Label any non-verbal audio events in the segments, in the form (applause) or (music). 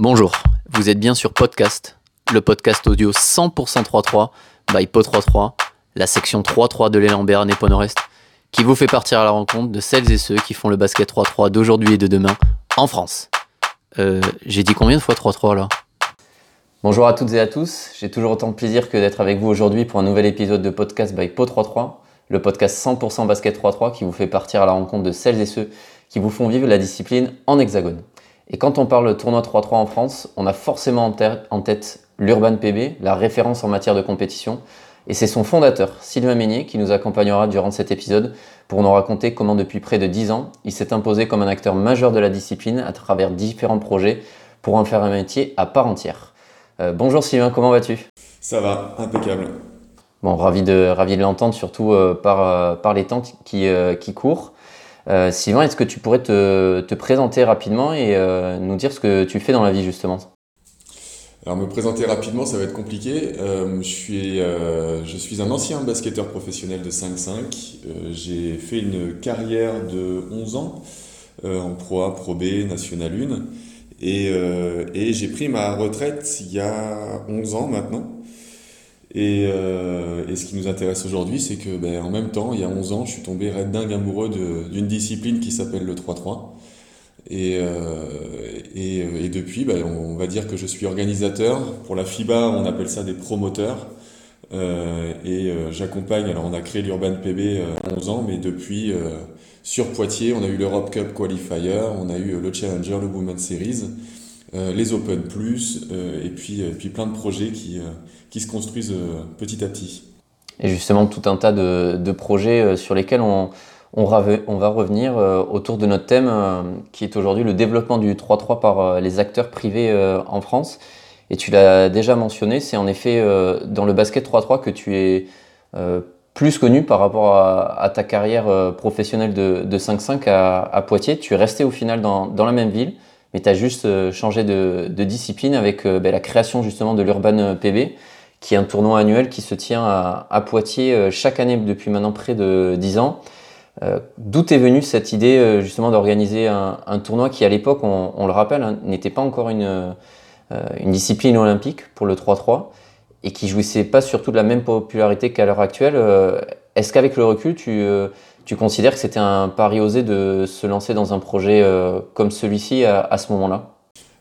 Bonjour, vous êtes bien sur Podcast, le podcast audio 100% 3-3 by Po33, la section 3-3 de l'élan Béarn et Nord-Est, qui vous fait partir à la rencontre de celles et ceux qui font le basket 3-3 d'aujourd'hui et de demain en France. Euh, j'ai dit combien de fois 3-3 là? Bonjour à toutes et à tous, j'ai toujours autant de plaisir que d'être avec vous aujourd'hui pour un nouvel épisode de podcast by Po33, le podcast 100% basket 3-3 qui vous fait partir à la rencontre de celles et ceux qui vous font vivre la discipline en hexagone. Et quand on parle de tournoi 3-3 en France, on a forcément en tête l'Urban PB, la référence en matière de compétition. Et c'est son fondateur, Sylvain Meignier, qui nous accompagnera durant cet épisode pour nous raconter comment depuis près de 10 ans, il s'est imposé comme un acteur majeur de la discipline à travers différents projets pour en faire un métier à part entière. Euh, bonjour Sylvain, comment vas-tu? Ça va, impeccable. Bon, ravi de, ravi de l'entendre, surtout euh, par, euh, par les temps qui, qui courent. Euh, Sylvain, est-ce que tu pourrais te, présenter rapidement et euh, nous dire ce que tu fais dans la vie justement? Alors me présenter rapidement, ça va être compliqué. Euh, je, suis, je suis un ancien basketteur professionnel de 5-5. j'ai fait une carrière de 11 ans en Pro A, Pro B, National 1. Et, et j'ai pris ma retraite il y a 11 ans maintenant. Euh, et, ce qui nous intéresse aujourd'hui, c'est que ben, en même temps, il y a 11 ans, je suis tombé red dingue amoureux d'une discipline qui s'appelle le 3-3. Et, euh, et, et, depuis, ben, on va dire que je suis organisateur. Pour la FIBA, on appelle ça des promoteurs. Euh, et j'accompagne, alors on a créé l'Urban PB 11 ans, mais depuis, sur Poitiers, on a eu l'Europe Cup Qualifier, on a eu le Challenger, le Women's Series. Euh, les Open Plus, euh, et puis, euh, puis plein de projets qui, qui se construisent petit à petit. Et justement, tout un tas de, de projets sur lesquels on, on, on, va revenir autour de notre thème qui est aujourd'hui le développement du 3-3 par les acteurs privés en France. Et tu l'as déjà mentionné, c'est en effet dans le basket 3-3 que tu es plus connu par rapport à, ta carrière professionnelle de, de 5-5 à, à, Poitiers. Tu es resté au final dans, dans la même ville mais tu as juste euh, changé de, discipline avec euh, ben, la création justement de l'Urban PB, qui est un tournoi annuel qui se tient à, Poitiers euh, chaque année depuis maintenant près de 10 ans. D'où est venue cette idée justement d'organiser un, tournoi qui à l'époque, on, le rappelle, hein, n'était pas encore une, une discipline olympique pour le 3-3 et qui jouissait pas surtout de la même popularité qu'à l'heure actuelle. Est-ce qu'avec le recul, tu, tu considères que c'était un pari osé de se lancer dans un projet euh, comme celui-ci à, ce moment-là?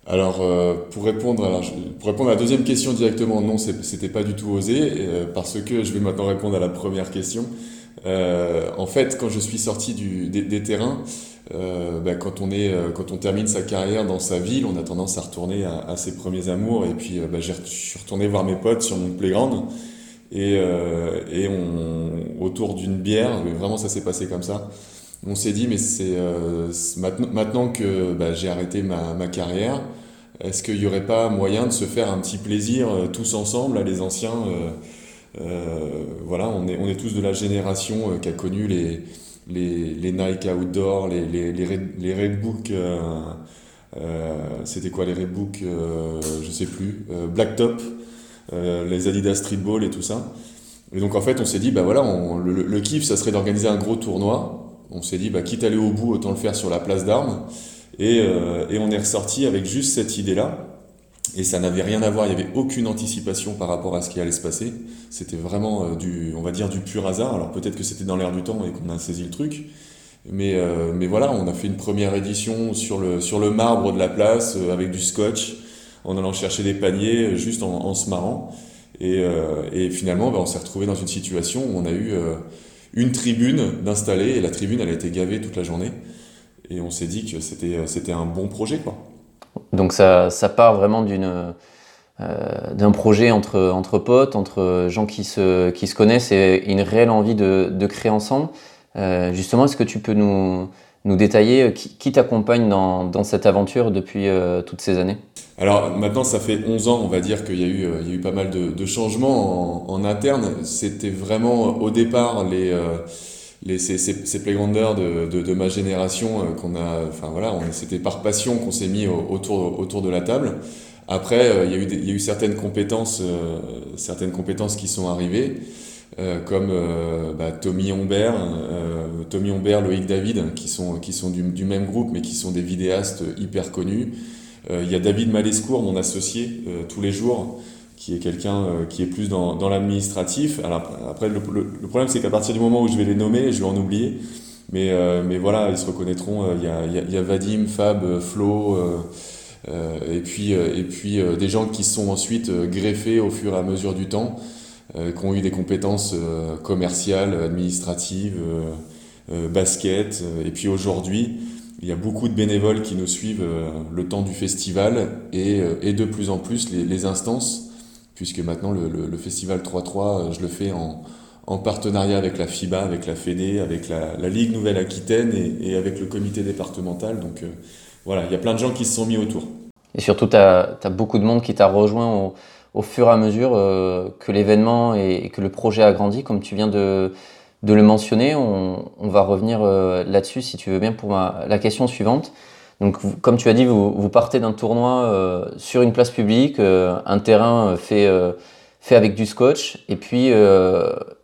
Alors, euh, pour, répondre à la, deuxième question directement, non, c'était pas du tout osé, euh, parce que je vais maintenant répondre à la première question. en fait, quand je suis sorti des, terrains, ben, quand, on termine sa carrière dans sa ville, on a tendance à retourner à, ses premiers amours, et puis ben, je suis retourné voir mes potes sur mon playground, et, euh, et on, autour d'une bière, vraiment ça s'est passé comme ça. On s'est dit, mais c'est euh, maintenant, maintenant, que bah, j'ai arrêté ma, ma carrière, est-ce qu'il n'y aurait pas moyen de se faire un petit plaisir euh, tous ensemble, là, les anciens euh, Voilà, on est, on est tous de la génération qui a connu les, les, les Nike Outdoor, les, les, les, Red, les Redbook. C'était quoi les Redbook Je sais plus. Blacktop. Euh, les Adidas Streetball et tout ça. Et donc en fait, on s'est dit, bah voilà, le, kiff, ça serait d'organiser un gros tournoi. On s'est dit, bah quitte à aller au bout, autant le faire sur la place d'armes. Et, euh, on est ressorti avec juste cette idée-là. Et ça n'avait rien à voir, il n'y avait aucune anticipation par rapport à ce qui allait se passer. C'était vraiment euh, du, on va dire, du pur hasard. Alors peut-être que c'était dans l'air du temps et qu'on a saisi le truc. Mais, mais voilà, on a fait une première édition sur le, sur le marbre de la place avec du scotch en allant chercher des paniers, euh, juste en, se marrant. Et, euh, finalement, bah, on s'est retrouvé dans une situation où on a eu euh, une tribune d'installer et la tribune, elle a été gavée toute la journée. Et on s'est dit que c'était, un bon projet. Donc ça, ça part vraiment d'un projet entre, potes, entre gens qui se, connaissent et une réelle envie de, créer ensemble. justement, est-ce que tu peux nous, détailler qui, t'accompagne dans, cette aventure depuis toutes ces années? Alors maintenant, ça fait 11 ans, on va dire qu'il y, a eu, euh, il y a eu pas mal de, de changements en, en interne. C'était vraiment au départ les, les, ces, ces, ces playgrounders de, de, de, ma génération qu'on a, enfin voilà, c'était par passion qu'on s'est mis autour, autour de la table. Après, il, y a eu il y a eu certaines compétences, certaines compétences qui sont arrivées. Euh, comme euh, bah, Tommy Humbert, euh, Tommy Humbert, Loïc David, qui sont, qui sont du, du, même groupe, mais qui sont des vidéastes hyper connus. Il y a David Malescourt, mon associé, tous les jours, qui est quelqu'un qui est plus dans, l'administratif. Alors après, le, problème, c'est qu'à partir du moment où je vais les nommer, je vais en oublier. Mais, mais voilà, ils se reconnaîtront. Il y a, y, a, Vadim, Fab, Flo, et puis, et puis des gens qui sont ensuite greffés au fur et à mesure du temps. Euh, qui ont eu des compétences euh, commerciales, administratives, euh, basket. Et puis aujourd'hui, il y a beaucoup de bénévoles qui nous suivent le temps du festival et, et de plus en plus les, instances, puisque maintenant le, festival 3-3, je le fais en, en, partenariat avec la FIBA, avec la FEDE, avec la, Ligue Nouvelle-Aquitaine et, et, avec le comité départemental. Donc voilà, il y a plein de gens qui se sont mis autour. Et surtout, tu as, beaucoup de monde qui t'a rejoint au, fur et à mesure euh, que l'événement et, que le projet a grandi, comme tu viens de, de le mentionner. On, on va revenir euh, là-dessus, si tu veux bien, pour ma, la question suivante. Donc, comme tu as dit, vous, vous partez d'un tournoi euh, sur une place publique, un terrain fait, fait avec du scotch, et puis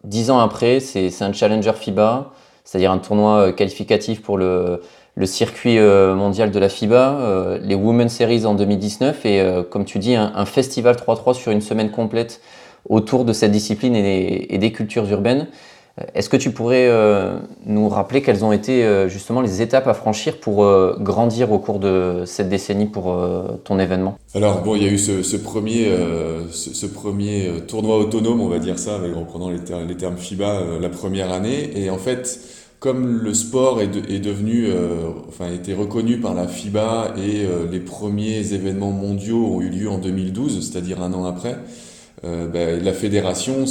dix ans après, c'est un challenger FIBA, c'est-à-dire un tournoi qualificatif pour le, le circuit euh, mondial de la FIBA, euh, les Women's Series en 2019 et, euh, comme tu dis, un, festival 3-3 sur une semaine complète autour de cette discipline et des, cultures urbaines. Est-ce que tu pourrais nous rappeler quelles ont été justement les étapes à franchir pour grandir au cours de cette décennie pour ton événement? Alors bon, il y a eu ce, premier, tournoi autonome, on va dire ça, avec reprenant les, termes FIBA, la première année. Et en fait, comme le sport est, devenu, euh, enfin, a été reconnu par la FIBA et euh, les premiers événements mondiaux ont eu lieu en 2012, c'est-à-dire un an après, euh, ben, la fédération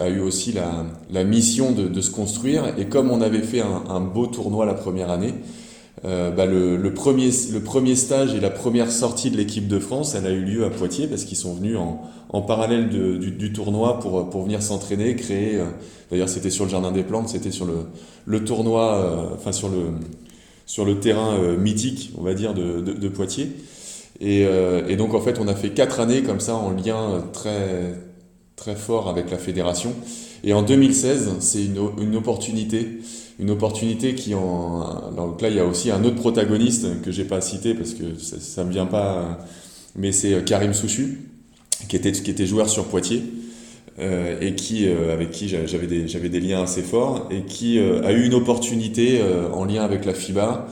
a eu aussi la, la mission de, de, se construire. Et comme on avait fait un, un beau tournoi la première année, euh, bah, le, le, premier, le premier stage et la première sortie de l'équipe de France, elle a eu lieu à Poitiers parce qu'ils sont venus en, en parallèle de, du, du, tournoi pour, pour venir s'entraîner, créer. Euh, d'ailleurs, c'était sur le Jardin des Plantes, c'était sur le, le tournoi, euh, enfin sur le, sur le terrain euh, mythique, on va dire, de, de Poitiers. Et, et, donc, en fait, on a fait quatre années comme ça en lien très, très fort avec la fédération. Et en 2016, c'est une, opportunité une opportunité qui en donc là il y a aussi un autre protagoniste que j'ai pas cité parce que ça, ça me vient pas mais c'est Karim Souchu qui était qui était joueur sur Poitiers euh, et qui euh, avec qui j'avais des j'avais des liens assez forts et qui euh, a eu une opportunité euh, en lien avec la FIBA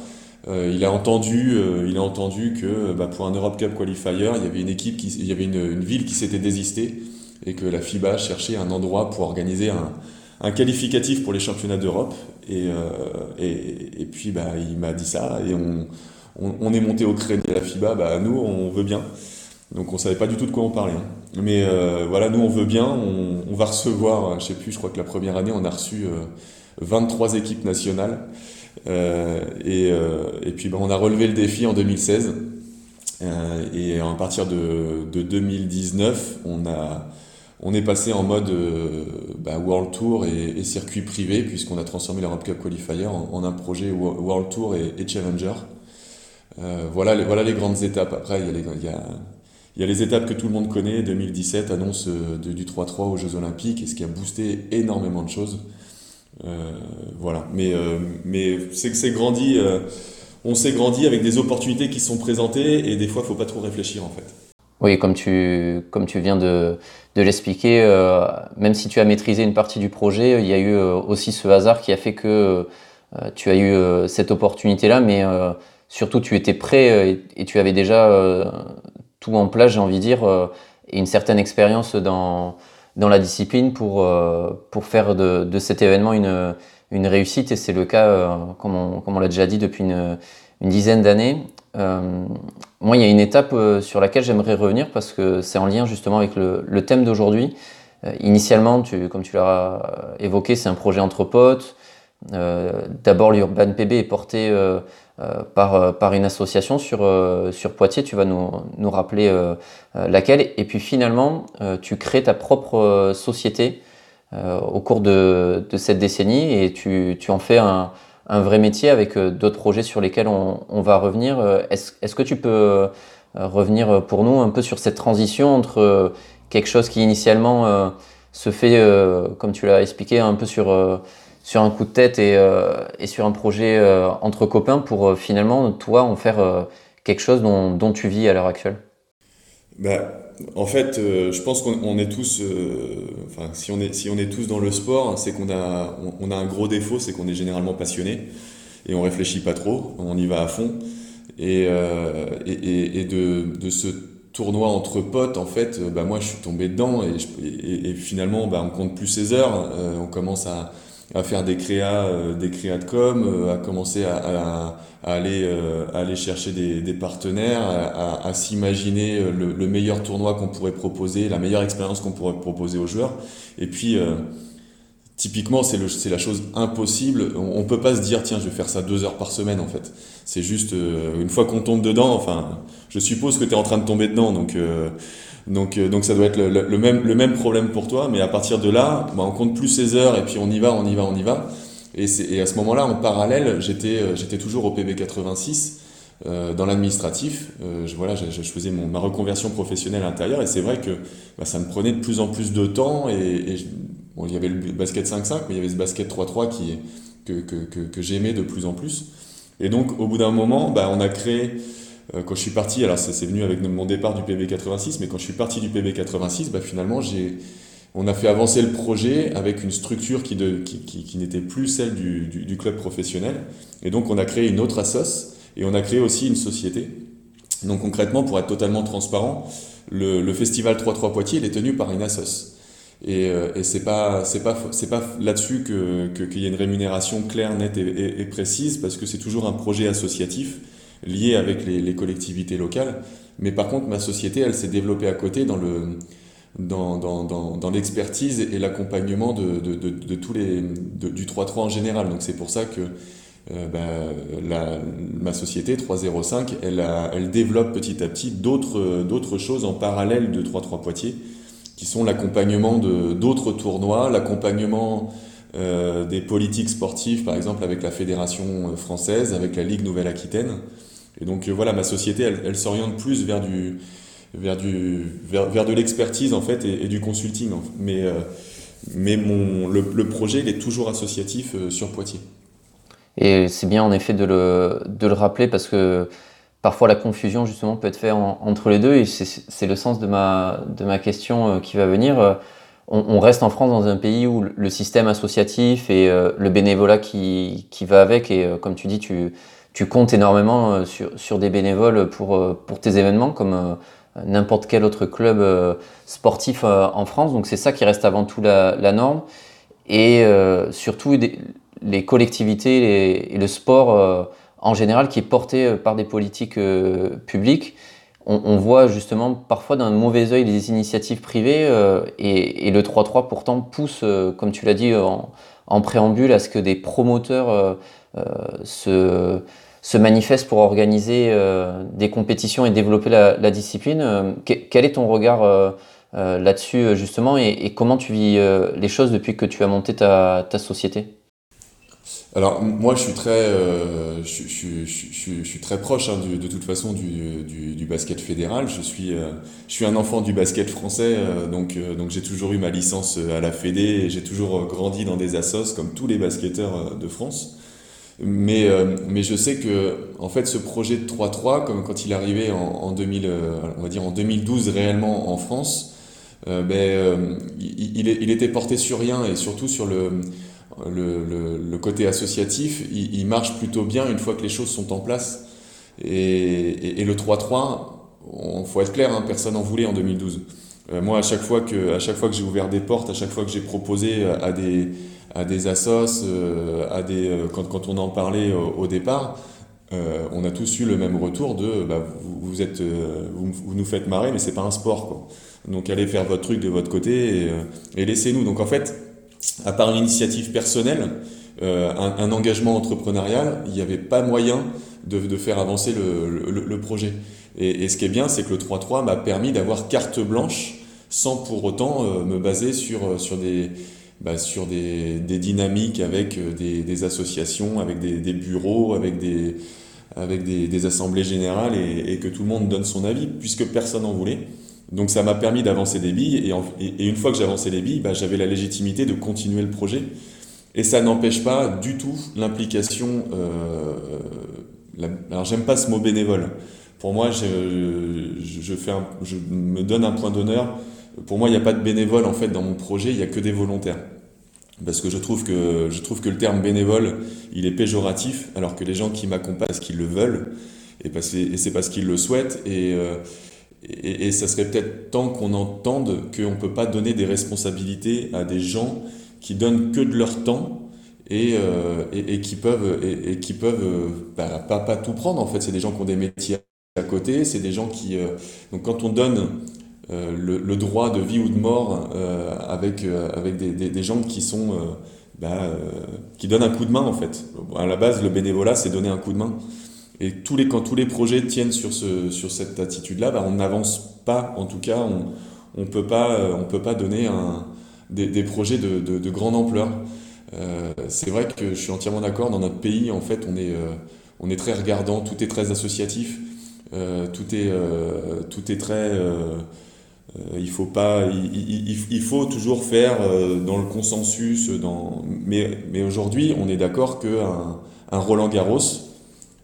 euh, il a entendu il a entendu que bah, pour un Europe Cup qualifier il y avait une équipe qui il y avait une, ville qui s'était désistée et que la FIBA cherchait un endroit pour organiser un un qualificatif pour les championnats d'Europe. Et, euh, et, puis bah, il m'a dit ça et on, on, est monté au crédit de la FIBA. Bah, nous, on veut bien. Donc on savait pas du tout de quoi on parlait. Hein. Mais euh, voilà, nous on veut bien. On, on, va recevoir, je sais plus, je crois que la première année on a reçu euh, 23 équipes nationales. Euh, et, euh, et puis bah, on a relevé le défi en 2016. Euh, et à partir de, de 2019, on a on est passé en mode bah, World Tour et, circuit privé, puisqu'on a transformé l'Europe Cup Qualifier en, un projet World Tour et, Challenger. Voilà, les, voilà les grandes étapes. Après, il y, a les, il, y a, il y, a les, étapes que tout le monde connaît. 2017, annonce du 3-3 aux Jeux Olympiques, et ce qui a boosté énormément de choses. Euh, voilà. Mais, euh, mais c'est que c'est grandi. on s'est grandi avec des opportunités qui sont présentées, et des fois, il faut pas trop réfléchir en fait. Oui, comme tu, comme tu viens de, de l'expliquer, euh, même si tu as maîtrisé une partie du projet, il y a eu euh, aussi ce hasard qui a fait que euh, tu as eu euh, cette opportunité-là, mais euh, surtout tu étais prêt et, et tu avais déjà tout en place, j'ai envie de dire, et une certaine expérience dans, dans la discipline pour, pour faire de, de cet événement une, une réussite, et c'est le cas, comme on, comme on l'a déjà dit, depuis une, une dizaine d'années. Euh, moi, il y a une étape euh, sur laquelle j'aimerais revenir parce que c'est en lien justement avec le, le thème d'aujourd'hui. Euh, initialement, tu, comme tu l'as évoqué, c'est un projet entre potes. Euh, D'abord, l'Urban PB est porté euh, par, par une association sur, sur Poitiers. Tu vas nous, nous rappeler laquelle. Et puis finalement, tu crées ta propre société au cours de, de cette décennie et tu, tu en fais un, un vrai métier avec euh, d'autres projets sur lesquels on, on va revenir. Euh, est-ce est que tu peux euh, revenir pour nous un peu sur cette transition entre quelque chose qui initialement se fait, comme tu l'as expliqué, un peu sur, sur un coup de tête et, et sur un projet entre copains pour finalement, toi, en faire quelque chose dont, tu vis à l'heure actuelle? Bah, en fait, euh, je pense qu'on est tous, euh, si on est, si on est tous dans le sport, c'est qu'on a, on, a un gros défaut, c'est qu'on est généralement passionné et on réfléchit pas trop, on y va à fond. Et, euh, et, de, de, ce tournoi entre potes, en fait, bah, moi je suis tombé dedans et, et finalement, bah, on compte plus ses heures, on commence à, à faire des créas, des créas de com, à commencer à, aller, euh, aller chercher des, partenaires, à, s'imaginer euh, le, le, meilleur tournoi qu'on pourrait proposer, la meilleure expérience qu'on pourrait proposer aux joueurs. Et puis, euh, typiquement, c'est la chose impossible. On, ne peut pas se dire, tiens, je vais faire ça deux heures par semaine, en fait. C'est juste, une fois qu'on tombe dedans, enfin, je suppose que tu es en train de tomber dedans, donc... Donc, donc ça doit être le, même, le même problème pour toi, mais à partir de là, bah, on compte plus ses heures et puis on y va, on y va, on y va. Et, et à ce moment-là, en parallèle, j'étais, euh, j'étais toujours au PB 86 euh, dans l'administratif. Euh, voilà, je, je, faisais mon, ma reconversion professionnelle à l'intérieur et c'est vrai que bah, ça me prenait de plus en plus de temps. Et, et bon, il y avait le basket 5-5, mais il y avait ce basket 3-3 qui, que, que, que, que j'aimais de plus en plus. Et donc, au bout d'un moment, bah, on a créé euh, quand je suis parti, alors c'est venu avec mon départ du PB 86, mais quand je suis parti du PB 86, bah, finalement on a fait avancer le projet avec une structure qui, n'était plus celle du, club professionnel. Et donc on a créé une autre assoce et on a créé aussi une société. Donc concrètement, pour être totalement transparent, le, festival 3-3 Poitiers il est tenu par une assoce. Et, euh, et c'est pas là-dessus qu'il y a une rémunération claire, nette et, précise parce que c'est toujours un projet associatif lié avec les, collectivités locales. Mais par contre, ma société, elle s'est développée à côté dans le dans, dans, dans, l'expertise et l'accompagnement de, de, de, tous les du 3-3 en général. Donc c'est pour ça que euh, ben, la, ma société 305, elle, a, elle développe petit à petit d'autres d'autres choses en parallèle de 3-3 Poitiers, qui sont l'accompagnement de d'autres tournois, l'accompagnement euh, des politiques sportives, par exemple avec la fédération française, avec la Ligue Nouvelle-Aquitaine. Et donc euh, voilà, ma société, elle, elle s'oriente plus vers du vers, du, vers, vers de l'expertise en fait et, du consulting. Mais, euh, mais mon, le, projet il est toujours associatif euh, sur Poitiers. Et c'est bien en effet de le, de le rappeler parce que parfois la confusion justement peut être faite entre les deux et c'est le sens de ma, de ma question qui va venir. On, on, reste en France dans un pays où le système associatif et le bénévolat qui, qui va avec et comme tu dis, tu, tu comptes énormément sur, sur des bénévoles pour, pour tes événements comme n'importe quel autre club euh, sportif euh, en France. Donc c'est ça qui reste avant tout la, norme. Et euh, surtout les collectivités et le sport en général qui est porté par des politiques publiques. On, voit justement parfois d'un mauvais œil les initiatives privées et, le 3-3 pourtant pousse, comme tu l'as dit en, préambule, à ce que des promoteurs se se manifeste pour organiser euh, des compétitions et développer la, discipline. Euh, quel est ton regard euh, là-dessus justement et, comment tu vis les choses depuis que tu as monté ta, société? Alors moi je suis très, je, je, suis très proche hein, de toute façon du, du, du, basket fédéral. Je suis, je suis un enfant du basket français, donc, donc j'ai toujours eu ma licence à la Fédé et j'ai toujours grandi dans des assos comme tous les basketteurs de France. Mais, euh, mais je sais que en fait ce projet de 3-3, comme quand il arrivait en, en 2000, euh, on va dire en 2012 réellement en France, euh, ben, euh, il, il, était porté sur rien et surtout sur le, le, le, le côté associatif, il, il, marche plutôt bien une fois que les choses sont en place. Et, et, le 3-3, il faut être clair, hein, personne n'en voulait en 2012. moi, à chaque fois que, à chaque fois que j'ai ouvert des portes, à chaque fois que j'ai proposé à des à des assos, euh, à des, euh, quand, quand, on en parlait au, départ, euh, on a tous eu le même retour de bah, vous, êtes, vous, nous faites marrer, mais c'est pas un sport. Quoi. Donc allez faire votre truc de votre côté et, laissez-nous. Donc en fait, à part une initiative personnelle, un, engagement entrepreneurial, il n'y avait pas moyen de, de faire avancer le, le, projet. Et, et, ce qui est bien, c'est que le 3-3 m'a permis d'avoir carte blanche sans pour autant me baser sur, sur des, bah, sur des, des, dynamiques avec euh, des, associations, avec des, bureaux, avec des, avec des, assemblées générales et, que tout le monde donne son avis, puisque personne n'en voulait. Donc ça m'a permis d'avancer des billes et, et, une fois que j'avançais les billes, bah, j'avais la légitimité de continuer le projet. Et ça n'empêche pas du tout l'implication. Euh, alors j'aime pas ce mot bénévole pour moi, je, je, fais je me donne un point d'honneur. Pour moi, il n'y a pas de bénévole en fait dans mon projet, il n'y a que des volontaires. Parce que je trouve que, je trouve que le terme bénévole, il est péjoratif, alors que les gens qui m'accompagnent, parce qu'ils le veulent, et, et c'est parce qu'ils le souhaitent. Et, euh, et, et, ça serait peut-être temps qu'on entende qu'on ne peut pas donner des responsabilités à des gens qui donnent que de leur temps et, euh, et, qui peuvent, et, qui peuvent euh, bah, pas, pas, tout prendre en fait. C'est des gens qui ont des métiers à côté, c'est des gens qui... Donc quand on donne le, le, droit de vie ou de mort euh, avec, avec des, des, gens qui sont... Bah, qui donnent un coup de main en fait. À la base, le bénévolat, c'est donner un coup de main. Et tous les, quand tous les projets tiennent sur, ce, sur cette attitude-là, bah, on n'avance pas, en tout cas, on ne peut, pas, on peut pas donner un, des, des projets de, de, de grande ampleur. Euh, c'est vrai que je suis entièrement d'accord. Dans notre pays, en fait, on est, euh, on est très regardant, tout est très associatif, euh, tout, est, tout est très. Il, faut pas, il, il, faut toujours faire dans le consensus. Dans... Mais, mais aujourd'hui, on est d'accord qu'un un Roland Garros,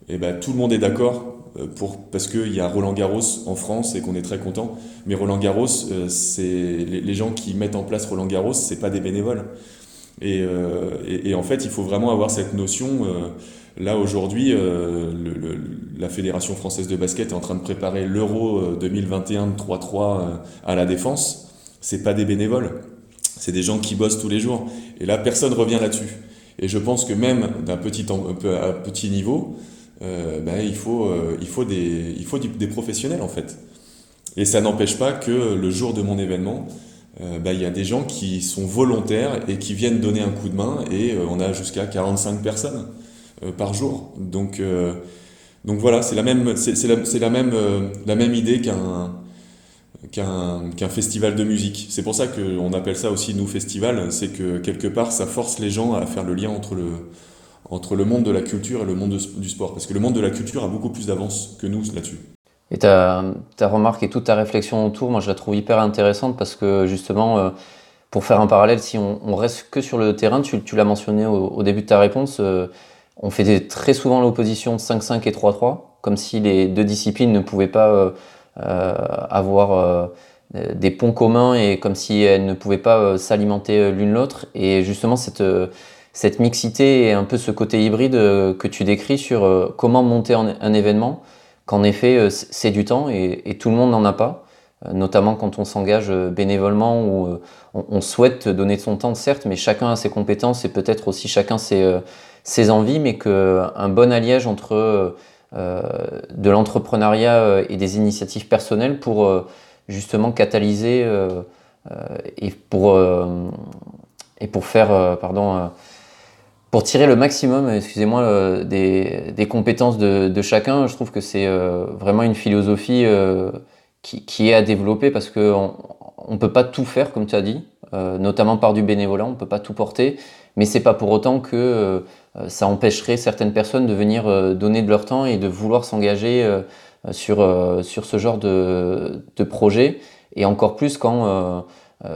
eh ben, tout le monde est d'accord pour, parce qu'il y a Roland Garros en France et qu'on est très content. Mais Roland Garros, c'est les, gens qui mettent en place Roland Garros, c'est pas des bénévoles. Euh, et, et, en fait, il faut vraiment avoir cette notion. Euh, là, aujourd'hui, euh, la Fédération française de basket est en train de préparer l'Euro 2021 de 3-3 à la Défense. C'est pas des bénévoles, c'est des gens qui bossent tous les jours. Et là, personne revient là-dessus. Et je pense que même d'un petit, à petit niveau, euh, ben, il faut, il faut, des, il faut des professionnels en fait. Et ça n'empêche pas que le jour de mon événement, euh, bah, il y a des gens qui sont volontaires et qui viennent donner un coup de main et euh, on a jusqu'à 45 personnes euh, par jour. Donc, donc voilà, c'est la même, c'est, la, la, même, la même idée qu'un, qu'un, festival de musique. C'est pour ça qu'on appelle ça aussi nous festival, c'est que quelque part ça force les gens à faire le lien entre le, entre le monde de la culture et le monde du sport. Parce que le monde de la culture a beaucoup plus d'avance que nous là-dessus. Et ta, ta remarque et toute ta réflexion autour, moi je la trouve hyper intéressante parce que justement, euh, pour faire un parallèle, si on, reste que sur le terrain, tu, l'as mentionné au, début de ta réponse, euh, on fait très souvent l'opposition 5-5 et 3-3, comme si les deux disciplines ne pouvaient pas euh, euh avoir euh, des ponts communs et comme si elles ne pouvaient pas s'alimenter l'une l'autre. Et justement, cette, mixité et un peu ce côté hybride que tu décris sur comment monter un, événement qu'en effet, c'est du temps et, et, tout le monde n'en a pas, notamment quand on s'engage bénévolement ou on, souhaite donner son temps, certes, mais chacun a ses compétences et peut-être aussi chacun ses, ses envies, mais qu'un bon alliage entre euh, de l'entrepreneuriat et des initiatives personnelles pour justement catalyser euh, et, pour, et pour faire, pardon, pour tirer le maximum, excusez-moi, euh, des, des, compétences de, de, chacun, je trouve que c'est euh, vraiment une philosophie euh, qui, qui, est à développer parce qu'on ne peut pas tout faire, comme tu as dit, notamment par du bénévolat, on ne peut pas tout porter, mais c'est pas pour autant que ça empêcherait certaines personnes de venir donner de leur temps et de vouloir s'engager sur, sur ce genre de, de projet, et encore plus quand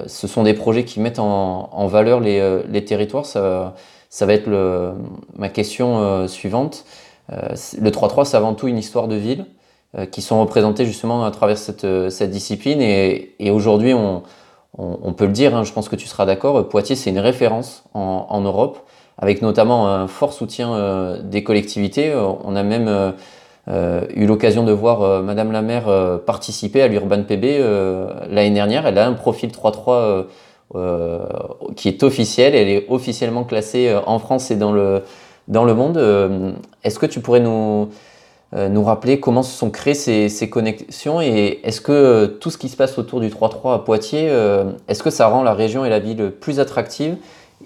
ce sont des projets qui mettent en, en valeur les, les territoires. Ça, ça va être le, ma question euh, suivante. Euh, le 3-3, c'est avant tout une histoire de ville euh, qui sont représentées justement à travers cette, cette discipline. Et, et aujourd'hui, on, on, on, peut le dire, hein, je pense que tu seras d'accord, Poitiers, c'est une référence en, en, Europe, avec notamment un fort soutien des collectivités. On a même euh, eu l'occasion de voir euh, Madame la maire participer à l'Urban PB l'année dernière. Elle a un profil 3-3 euh, qui est officielle. Elle est officiellement classée euh, en France et dans le, dans le monde. Euh, est-ce que tu pourrais nous, nous rappeler comment se sont créées ces, ces connexions et est-ce que tout ce qui se passe autour du 3-3 à Poitiers, est-ce que ça rend la région et la ville plus attractive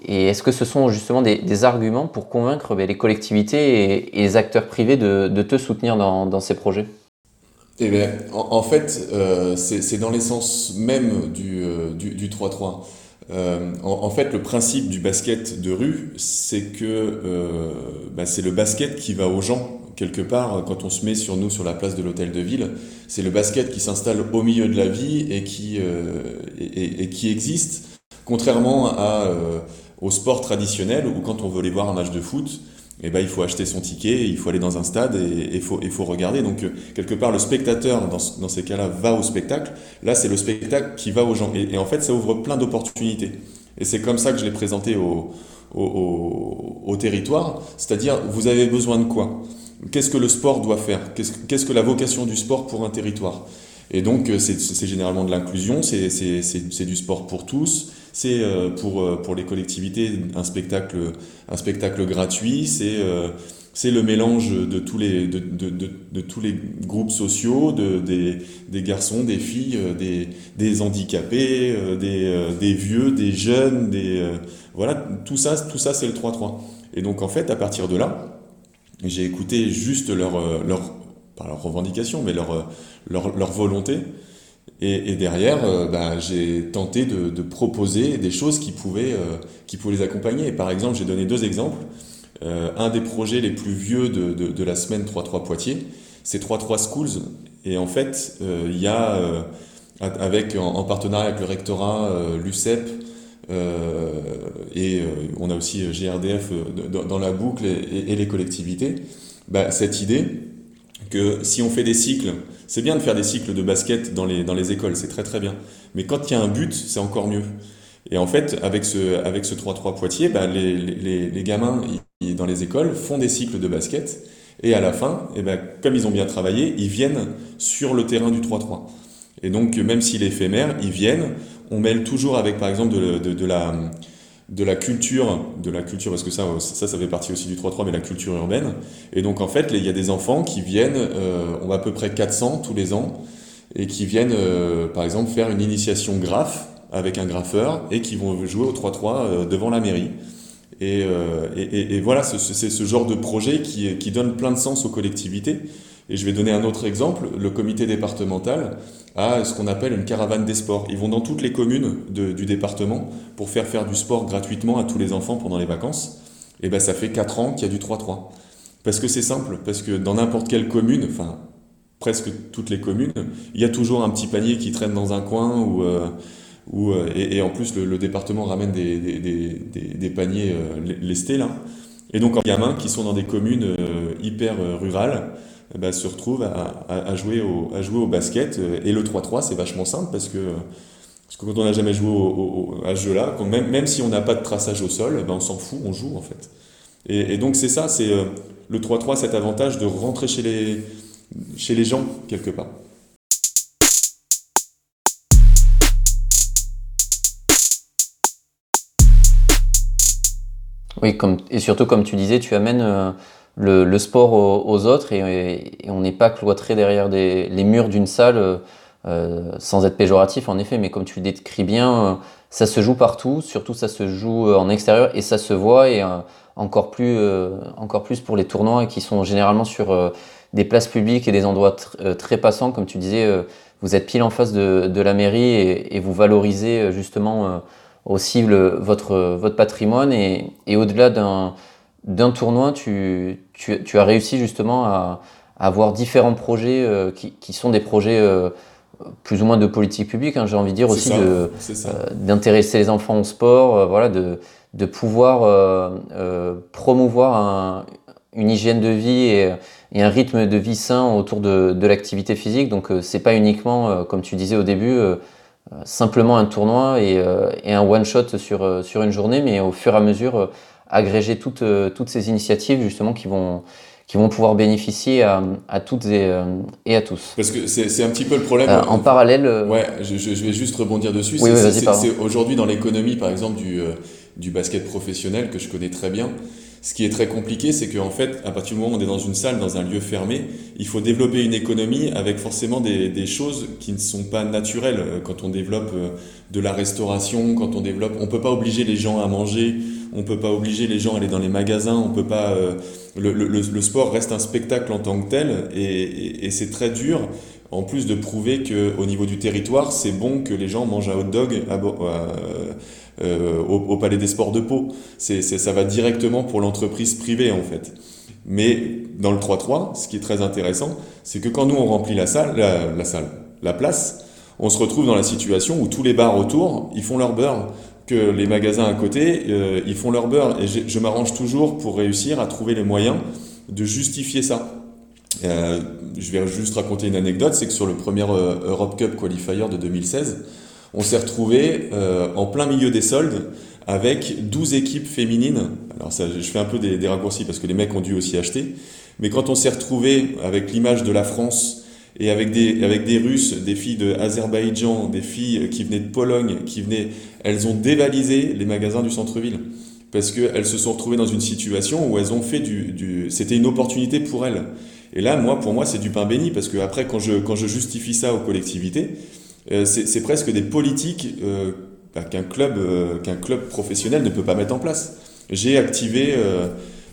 et est-ce que ce sont justement des, arguments pour convaincre ben, les collectivités et, les acteurs privés de, te soutenir dans, ces projets? Eh bien, en, fait, euh, c'est dans l'essence même du 3-3. Euh, euh, en, fait, le principe du basket de rue, c'est que bah, c'est le basket qui va aux gens. Quelque part, quand on se met sur nous, sur la place de l'hôtel de ville, c'est le basket qui s'installe au milieu de la vie et qui, et, qui existe, contrairement à, au sport traditionnel où quand on veut aller voir un match de foot, eh ben, il faut acheter son ticket, il faut aller dans un stade et il faut, faut regarder. Donc, euh, quelque part, le spectateur, dans, dans ces cas-là, va au spectacle. Là, c'est le spectacle qui va aux gens. Et, en fait, ça ouvre plein d'opportunités. Et c'est comme ça que je l'ai présenté au, au, au, territoire. C'est-à-dire, vous avez besoin de quoi? Qu'est-ce que le sport doit faire? Qu'est-ce que la vocation du sport pour un territoire? Et donc, euh, c'est généralement de l'inclusion, c'est du sport pour tous c'est euh, pour, euh, pour les collectivités un spectacle, un spectacle gratuit, c'est euh, le mélange de tous les, de, de, de, tous les groupes sociaux, de, des, des garçons, des filles, des, des handicapés, des, des vieux, des jeunes, des, voilà, tout ça, tout ça c'est le 3-3. Et donc en fait, à partir de là, j'ai écouté juste leur, pas leur revendication, mais leur volonté. Et, derrière, euh, bah, j'ai tenté de, proposer des choses qui pouvaient, euh, qui pouvaient les accompagner. par exemple, j'ai donné deux exemples. Euh, un des projets les plus vieux de, de, la semaine 3-3 Poitiers, c'est 3-3 Schools. Et en fait, il y a, avec, en, partenariat avec le rectorat, l'UCEP, et on a aussi GRDF dans, la boucle et, les collectivités, bah, cette idée que si on fait des cycles, c'est bien de faire des cycles de basket dans les, dans les écoles, c'est très très bien. Mais quand il y a un but, c'est encore mieux. Et en fait, avec ce, avec ce 3-3 Poitiers, bah, les, les, les, gamins dans les écoles font des cycles de basket. Et à la fin, et bah, comme ils ont bien travaillé, ils viennent sur le terrain du 3-3. Et donc, même s'il est éphémère, ils viennent. On mêle toujours avec, par exemple, de la de la culture, de la culture, parce que ça, ça, ça fait partie aussi du 3-3, mais la culture urbaine. Et donc, en fait, il y a des enfants qui viennent, euh, on va à peu près 400 tous les ans, et qui viennent, euh, par exemple, faire une initiation graphe avec un graffeur, et qui vont jouer au 3-3 euh, devant la mairie. Et, et, et, voilà, c'est ce genre de projet qui, qui donne plein de sens aux collectivités. Et je vais donner un autre exemple. Le comité départemental a ce qu'on appelle une caravane des sports. Ils vont dans toutes les communes du département pour faire faire du sport gratuitement à tous les enfants pendant les vacances. Et ben ça fait 4 ans qu'il y a du 3-3. Parce que c'est simple, parce que dans n'importe quelle commune, enfin presque toutes les communes, il y a toujours un petit panier qui traîne dans un coin ou euh, euh, et, en plus le, département ramène des, paniers euh, lestés là. Et donc en gamins qui sont dans des communes hyper rurales, eh ben, se retrouvent à, jouer au, basket. Et le 3-3, c'est vachement simple parce que, quand on n'a jamais joué à ce jeu-là, même, même si on n'a pas de traçage au sol, eh ben on s'en fout, on joue en fait. Et, donc c'est ça, c'est euh, le 3-3, cet avantage de rentrer chez les, chez les gens quelque part. Oui, comme, et surtout comme tu disais, tu amènes euh, le, sport aux, autres et, on n'est pas cloîtré derrière les murs d'une salle euh, euh, sans être péjoratif en effet, mais comme tu le décris bien, euh, ça se joue partout, surtout ça se joue en extérieur et ça se voit. Et encore, plus, encore plus pour les tournois qui sont généralement sur des places publiques et des endroits très passants, comme tu disais, vous êtes pile en face de, la mairie et, vous valorisez justement aussi votre, votre patrimoine. Et au-delà d'un d'un tournoi, tu, tu, as réussi justement à, avoir différents projets euh, qui, qui, sont des projets euh, plus ou moins de politique publique, hein, j'ai envie de dire aussi euh, d'intéresser les enfants au sport, voilà, de, de pouvoir promouvoir un, une hygiène de vie et, et, un rythme de vie sain autour de, de l'activité physique. Donc c'est pas uniquement, comme tu disais au début, simplement un tournoi et, et un one shot sur, sur une journée, mais au fur et à mesure agréger toutes, euh, toutes ces initiatives justement qui vont, qui vont pouvoir bénéficier à, à toutes et, euh, et, à tous. Parce que c'est un petit peu le problème. Euh, en parallèle. Ouais, je, je, vais juste rebondir dessus. Oui, c'est aujourd'hui dans l'économie, par exemple, du, du basket professionnel que je connais très bien. Ce qui est très compliqué, c'est qu'en fait, à partir du moment où on est dans une salle, dans un lieu fermé, il faut développer une économie avec forcément des, des choses qui ne sont pas naturelles. Quand on développe de la restauration, quand on développe, on peut pas obliger les gens à manger on peut pas obliger les gens à aller dans les magasins, on peut pas. Euh, le, sport reste un spectacle en tant que tel, et, c'est très dur. En plus de prouver que au niveau du territoire, c'est bon que les gens mangent un hot dog euh, au, Palais des Sports de Pau. Ça va directement pour l'entreprise privée en fait. Mais dans le 3-3, ce qui est très intéressant, c'est que quand nous on remplit la salle, la salle, la place, on se retrouve dans la situation où tous les bars autour, ils font leur beurre les magasins à côté, euh, ils font leur beurre. Et je, m'arrange toujours pour réussir à trouver les moyens de justifier ça. Euh, je vais juste raconter une anecdote, c'est que sur le premier euh, Europe Cup Qualifier de 2016, on s'est retrouvé en plein milieu des soldes avec 12 équipes féminines. Alors ça, je fais un peu des, des raccourcis parce que les mecs ont dû aussi acheter. Mais quand on s'est retrouvé avec l'image de la France et avec des, avec des Russes, des filles de Azerbaïdjan, des filles qui venaient de Pologne, qui venaient, elles ont dévalisé les magasins du centre-ville. Parce qu'elles se sont retrouvées dans une situation où elles ont fait du. du C'était une opportunité pour elles. Et là, moi, pour moi, c'est du pain béni, parce que après, quand je, quand je justifie ça aux collectivités, euh, c'est presque des politiques euh, bah, qu'un club, euh, qu'un club professionnel ne peut pas mettre en place. J'ai activé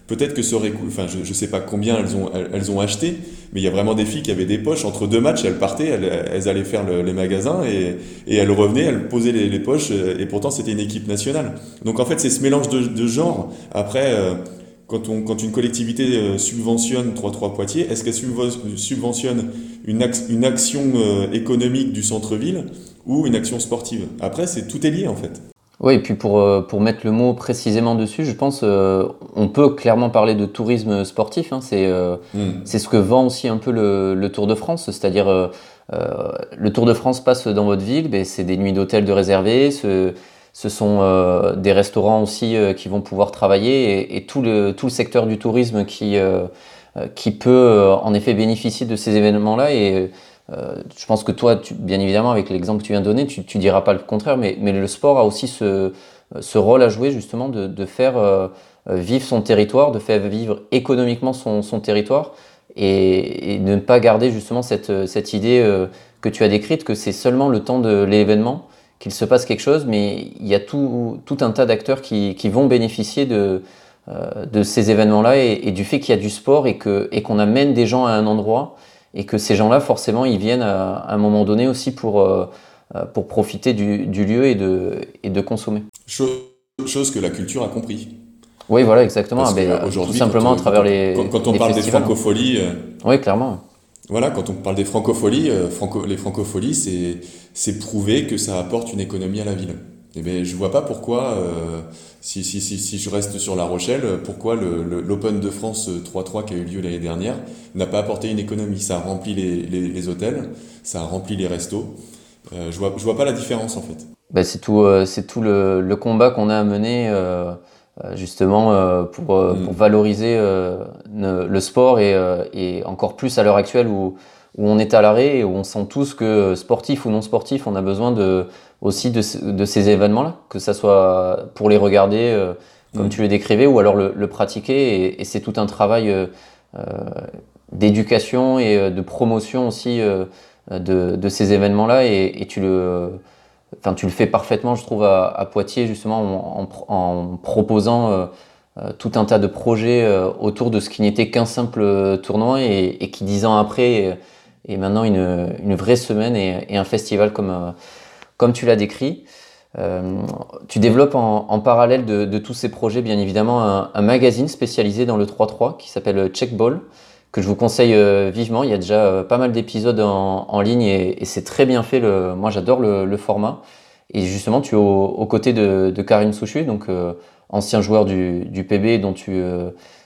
Peut-être que ça aurait enfin je ne sais pas combien elles ont, elles, ont acheté, mais il y a vraiment des filles qui avaient des poches. Entre deux matchs, elles partaient, elles, allaient faire les magasins et, et, elles revenaient, elles posaient les, poches et pourtant c'était une équipe nationale. Donc en fait c'est ce mélange de, de genres. Après, euh, quand, on, quand une collectivité euh, subventionne 3-3 Poitiers, est-ce qu'elle subventionne une, une action euh, économique du centre-ville ou une action sportive? Après, c'est tout est lié en fait. Oui, et puis pour, euh, pour mettre le mot précisément dessus, je pense euh, on peut clairement parler de tourisme sportif. Hein, c'est euh, hmm. c'est ce que vend aussi un peu le, le Tour de France, c'est-à-dire euh, le Tour de France passe dans votre ville, ben, c'est des nuits d'hôtel de réservés, ce, ce sont des restaurants aussi qui vont pouvoir travailler et, et, tout, le, tout le secteur du tourisme qui, qui peut en effet bénéficier de ces événements-là. Et euh, je pense que toi, bien évidemment, avec l'exemple que tu viens de donner, tu, tu diras pas le contraire, mais, le sport a aussi ce, rôle à jouer justement de, faire euh, vivre son territoire, de faire vivre économiquement son, territoire et, de ne pas garder justement cette, idée euh, que tu as décrite, que c'est seulement le temps de l'événement qu'il se passe quelque chose, mais il y a tout, un tas d'acteurs qui, vont bénéficier de, euh, ces événements-là et, du fait qu'il y a du sport et qu'on amène des gens à un endroit et que ces gens-là, forcément, ils viennent à, un moment donné aussi pour, euh, euh, pour profiter du, du, lieu et de, et de consommer. Chose, chose que la culture a compris. Oui, voilà, exactement. Ah, ben, tout simplement à travers les. Quand, on parle des francopholies. Euh, oui, clairement. Voilà, quand on parle des francopholies, franco, les francopholies, c'est prouver que ça apporte une économie à la ville. Eh bien, je vois pas pourquoi, euh, si, si, si, si, je reste sur La Rochelle, pourquoi l'Open le, de France 3-3 qui a eu lieu l'année dernière n'a pas apporté une économie. Ça a rempli les, les, les hôtels, ça a rempli les restos. Euh, je vois, je vois pas la différence en fait. Ben, c'est tout, euh, c'est tout le, le combat qu'on a à mener euh, euh justement euh, pour, mm. pour, valoriser le sport et, et, encore plus à l'heure actuelle où, où on est à l'arrêt et où on sent tous que sportif ou non sportif, on a besoin de aussi de, de ces événements-là, que ça soit pour les regarder euh, comme mm. tu le décrivais, ou alors le, le pratiquer. Et, et c'est tout un travail euh, euh d'éducation et de promotion aussi euh, de, de, ces événements-là. Et, et, tu le, enfin, tu le fais parfaitement, je trouve, à, à Poitiers justement en, en, en proposant tout un tas de projets autour de ce qui n'était qu'un simple tournoi et, et, qui dix ans après est maintenant une, une vraie semaine et, et un festival comme comme tu l'as décrit. Euh, tu développes en, parallèle de, tous ces projets, bien évidemment, un, magazine spécialisé dans le 3-3 qui s'appelle Checkball, que je vous conseille euh, vivement. Il y a déjà euh, pas mal d'épisodes en, ligne et, c'est très bien fait. Le, moi, j'adore le, format. Et justement, tu es aux, côtés de, de Karine Souchu, donc ancien joueur du, PB dont tu,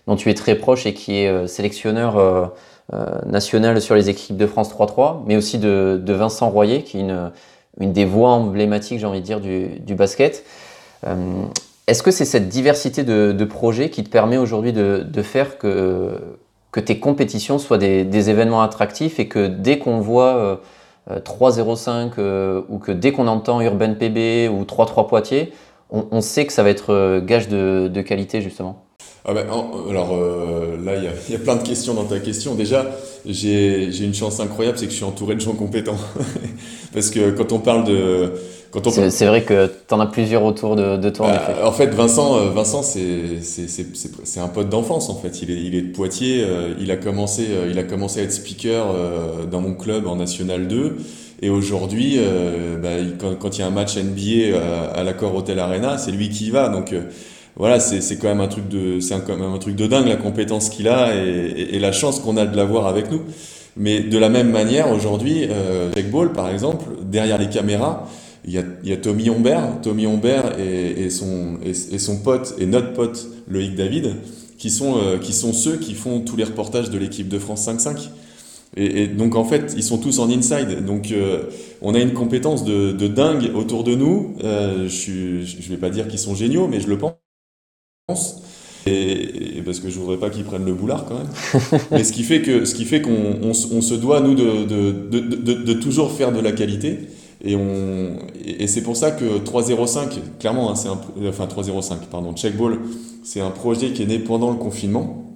dont tu es très proche et qui est sélectionneur national sur les équipes de France 3-3, mais aussi de, de Vincent Royer, qui est une une des voix emblématiques, j'ai envie de dire, du, basket. Euh, Est-ce que c'est cette diversité de, projets qui te permet aujourd'hui de, faire que, tes compétitions soient des, événements attractifs et que dès qu'on voit euh, 3-0-5 euh, ou que dès qu'on entend Urban PB ou 3-3 Poitiers, on, sait que ça va être euh, gage de qualité justement? Ah ben, alors euh, là, il y, y a, plein de questions dans ta question. Déjà, j'ai une chance incroyable, c'est que je suis entouré de gens compétents. (laughs) Parce que quand on parle de... C'est vrai que tu en as plusieurs autour de, de toi. Euh, en, fait. Vincent, euh, Vincent c'est un pote d'enfance, en fait. Il est, il est de Poitiers. Euh, il, a commencé, euh, il a commencé à être speaker dans mon club en National 2. Et aujourd'hui, bah, quand, quand, il y a un match NBA à, à l'accord Hotel Arena, c'est lui qui y va. Donc voilà, c'est quand même un truc de, c'est quand même un truc de dingue la compétence qu'il a et, et, la chance qu'on a de l'avoir avec nous. Mais de la même manière, aujourd'hui, euh, Jack Ball, par exemple, derrière les caméras, il y a, il y a Tommy Humbert, Tommy Humbert et, et son, et, son pote et notre pote Loïc David, qui sont, euh, qui sont ceux qui font tous les reportages de l'équipe de France 5-5. Et, et, donc en fait, ils sont tous en inside. Donc euh, on a une compétence de, de dingue autour de nous. Euh, je ne vais pas dire qu'ils sont géniaux, mais je le pense. Et, et parce que je voudrais pas qu'ils prennent le boulard quand même. (laughs) mais ce qui fait que ce qui fait qu'on on, on se doit nous de, de, de, de, toujours faire de la qualité. Et, on, et c'est pour ça que 305, clairement, hein, c'est un, enfin 305, pardon, Checkball, c'est un projet qui est né pendant le confinement.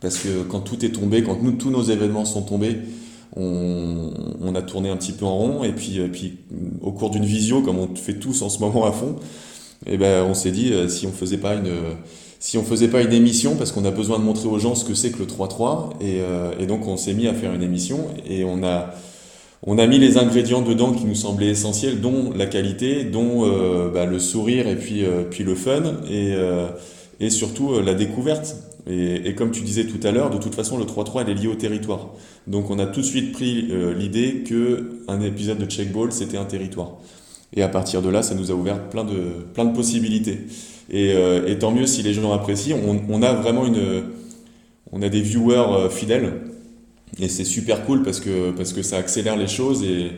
Parce que quand tout est tombé, quand nous, tous nos événements sont tombés, on, on, a tourné un petit peu en rond. Et puis, puis au cours d'une visio, comme on fait tous en ce moment à fond, et eh ben, on s'est dit, euh, si on faisait pas une si on faisait pas une émission, parce qu'on a besoin de montrer aux gens ce que c'est que le 3-3, et, euh, et, donc on s'est mis à faire une émission, et on a, on a mis les ingrédients dedans qui nous semblaient essentiels, dont la qualité, dont euh, bah, le sourire, et puis, euh, puis le fun, et, euh, et surtout euh, la découverte. Et, et, comme tu disais tout à l'heure, de toute façon, le 3-3, elle est lié au territoire. Donc on a tout de suite pris euh, l'idée que un épisode de Checkball, c'était un territoire. Et à partir de là, ça nous a ouvert plein de, plein de possibilités. Et, euh, tant mieux si les gens apprécient. On, on, a vraiment une, on a des viewers euh, fidèles et c'est super cool parce que parce que ça accélère les choses et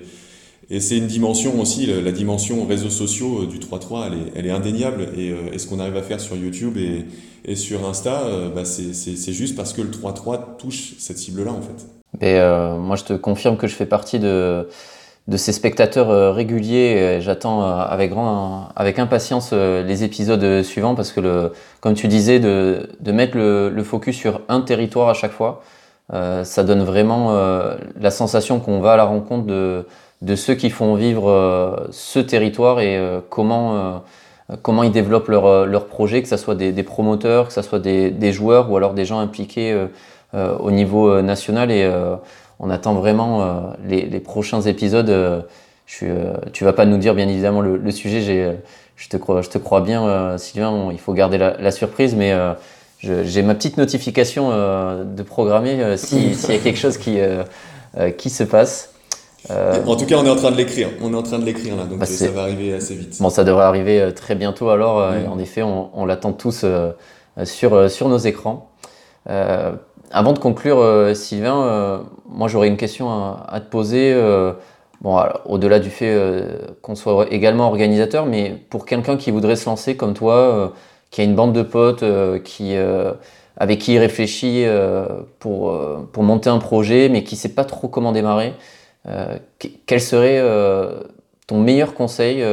et c'est une dimension aussi, la dimension réseaux sociaux euh, du 3.3, elle est, elle est indéniable. Et, ce qu'on arrive à faire sur YouTube et, et sur Insta, bah c'est juste parce que le 3.3 touche cette cible-là, en fait. Et euh, moi, je te confirme que je fais partie de, de ces spectateurs euh, réguliers. J'attends euh, avec, avec impatience euh, les épisodes suivants parce que, comme tu disais, de, mettre le, focus sur un territoire à chaque fois, euh, ça donne vraiment euh, la sensation qu'on va à la rencontre de, ceux qui font vivre euh, ce territoire et comment, comment ils développent leur, leur projet, que ce soit des, des, promoteurs, que ce soit des, des, joueurs ou alors des gens impliqués au niveau national. Et on attend vraiment euh, les, les, prochains épisodes. Euh, je suis, euh, tu vas pas nous dire bien évidemment le, le sujet. J'ai, je te crois, je te crois bien, Sylvain. On, il faut garder la, la surprise, mais j'ai ma petite notification de programmer (laughs) s'il si y a quelque chose qui qui se passe. Euh, en tout cas, on est en train de l'écrire. On est en train de l'écrire là, donc bah ça va arriver assez vite. Bon, ça devrait arriver très bientôt. Alors, mmh. en effet, on, on l'attend tous euh, sur sur nos écrans. Euh, avant de conclure, euh, Sylvain, euh, moi j'aurais une question à, te poser. Euh, bon, au-delà du fait euh, qu'on soit également organisateur, mais pour quelqu'un qui voudrait se lancer comme toi, qui a une bande de potes, qui avec qui il réfléchit pour pour monter un projet, mais qui sait pas trop comment démarrer, quel serait ton meilleur conseil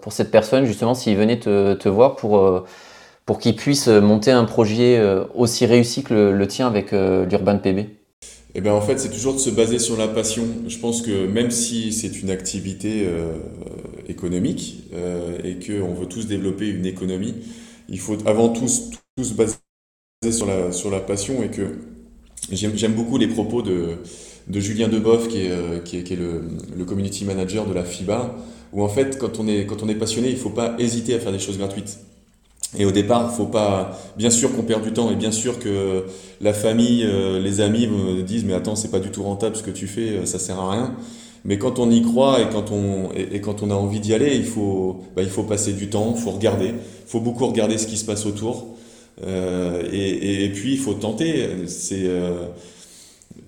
pour cette personne justement s'il venait te voir pour pour qu'ils puissent monter un projet euh, aussi réussi que le, tien avec euh, l'Urban PB eh bien, en fait, c'est toujours de se baser sur la passion. Je pense que même si c'est une activité euh, économique euh, et qu'on veut tous développer une économie, il faut avant tout, se baser sur la, sur la passion et que j'aime beaucoup les propos de, de Julien Deboff, qui est, euh, qui est, qui est le, le, community manager de la FIBA, où en fait, quand on est, quand on est passionné, il ne faut pas hésiter à faire des choses gratuites. Et au départ, faut pas. Bien sûr qu'on perd du temps et bien sûr que la famille, euh, les amis me disent mais attends c'est pas du tout rentable ce que tu fais, euh, ça sert à rien. Mais quand on y croit et quand on et, quand on a envie d'y aller, il faut bah, il faut passer du temps, faut regarder, faut beaucoup regarder ce qui se passe autour. Euh, et, et, puis il faut tenter. C'est euh,